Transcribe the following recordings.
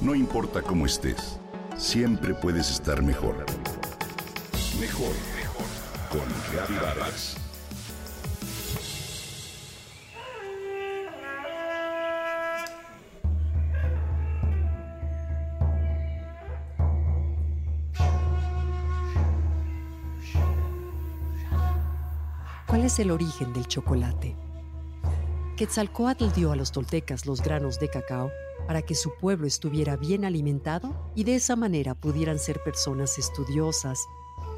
No importa cómo estés, siempre puedes estar mejor. Mejor, mejor. Con Vargas. ¿Cuál es el origen del chocolate? Quetzalcoatl dio a los toltecas los granos de cacao para que su pueblo estuviera bien alimentado y de esa manera pudieran ser personas estudiosas,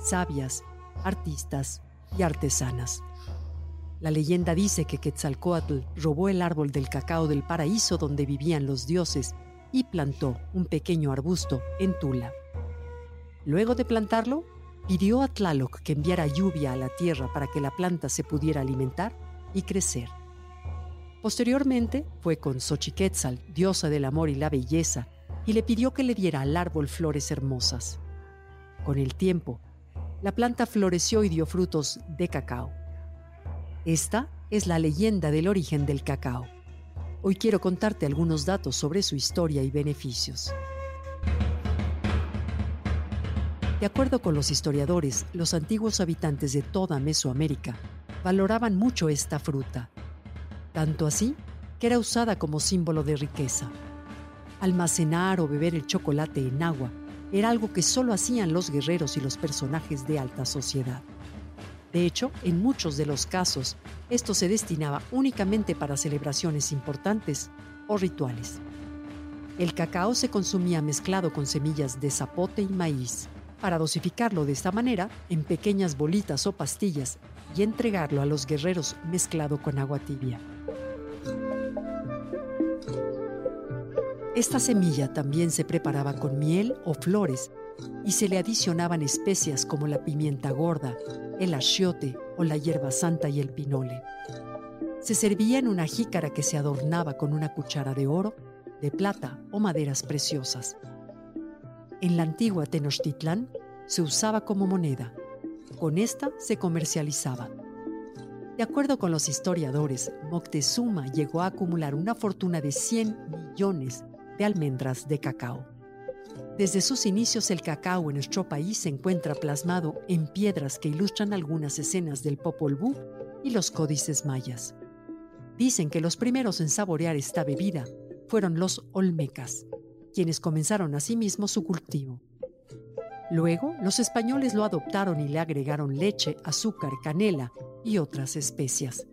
sabias, artistas y artesanas. La leyenda dice que Quetzalcoatl robó el árbol del cacao del paraíso donde vivían los dioses y plantó un pequeño arbusto en Tula. Luego de plantarlo, pidió a Tlaloc que enviara lluvia a la tierra para que la planta se pudiera alimentar y crecer. Posteriormente fue con Xochiquetzal, diosa del amor y la belleza, y le pidió que le diera al árbol flores hermosas. Con el tiempo, la planta floreció y dio frutos de cacao. Esta es la leyenda del origen del cacao. Hoy quiero contarte algunos datos sobre su historia y beneficios. De acuerdo con los historiadores, los antiguos habitantes de toda Mesoamérica valoraban mucho esta fruta tanto así que era usada como símbolo de riqueza. Almacenar o beber el chocolate en agua era algo que solo hacían los guerreros y los personajes de alta sociedad. De hecho, en muchos de los casos, esto se destinaba únicamente para celebraciones importantes o rituales. El cacao se consumía mezclado con semillas de zapote y maíz, para dosificarlo de esta manera en pequeñas bolitas o pastillas y entregarlo a los guerreros mezclado con agua tibia. Esta semilla también se preparaba con miel o flores y se le adicionaban especias como la pimienta gorda, el achiote o la hierba santa y el pinole. Se servía en una jícara que se adornaba con una cuchara de oro, de plata o maderas preciosas. En la antigua Tenochtitlán se usaba como moneda. Con esta se comercializaba. De acuerdo con los historiadores, Moctezuma llegó a acumular una fortuna de 100 millones de almendras de cacao. Desde sus inicios el cacao en nuestro país se encuentra plasmado en piedras que ilustran algunas escenas del Popol Vuh y los códices mayas. Dicen que los primeros en saborear esta bebida fueron los olmecas, quienes comenzaron asimismo su cultivo. Luego, los españoles lo adoptaron y le agregaron leche, azúcar, canela y otras especias.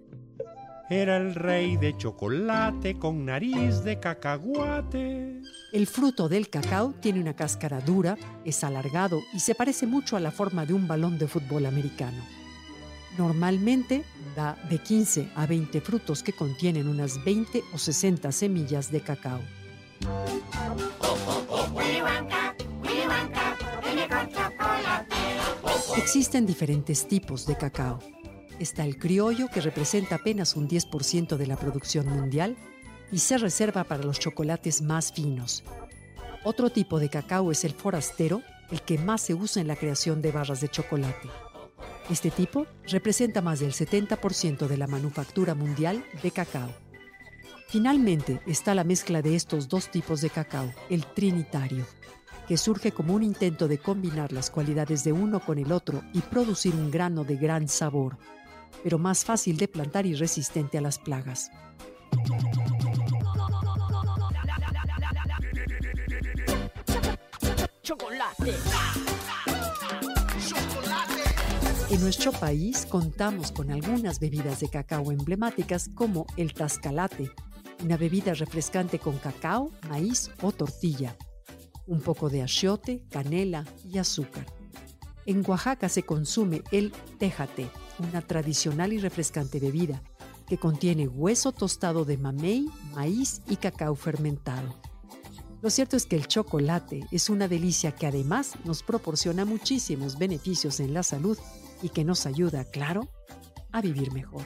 Era el rey de chocolate con nariz de cacahuate. El fruto del cacao tiene una cáscara dura, es alargado y se parece mucho a la forma de un balón de fútbol americano. Normalmente da de 15 a 20 frutos que contienen unas 20 o 60 semillas de cacao. Existen diferentes tipos de cacao está el criollo, que representa apenas un 10% de la producción mundial y se reserva para los chocolates más finos. Otro tipo de cacao es el forastero, el que más se usa en la creación de barras de chocolate. Este tipo representa más del 70% de la manufactura mundial de cacao. Finalmente está la mezcla de estos dos tipos de cacao, el trinitario, que surge como un intento de combinar las cualidades de uno con el otro y producir un grano de gran sabor, pero más fácil de plantar y resistente a las plagas. Chocolate. En nuestro país contamos con algunas bebidas de cacao emblemáticas como el tascalate, una bebida refrescante con cacao, maíz o tortilla, un poco de achiote, canela y azúcar. En Oaxaca se consume el tejate, una tradicional y refrescante bebida que contiene hueso tostado de mamey, maíz y cacao fermentado. Lo cierto es que el chocolate es una delicia que además nos proporciona muchísimos beneficios en la salud y que nos ayuda, claro, a vivir mejor.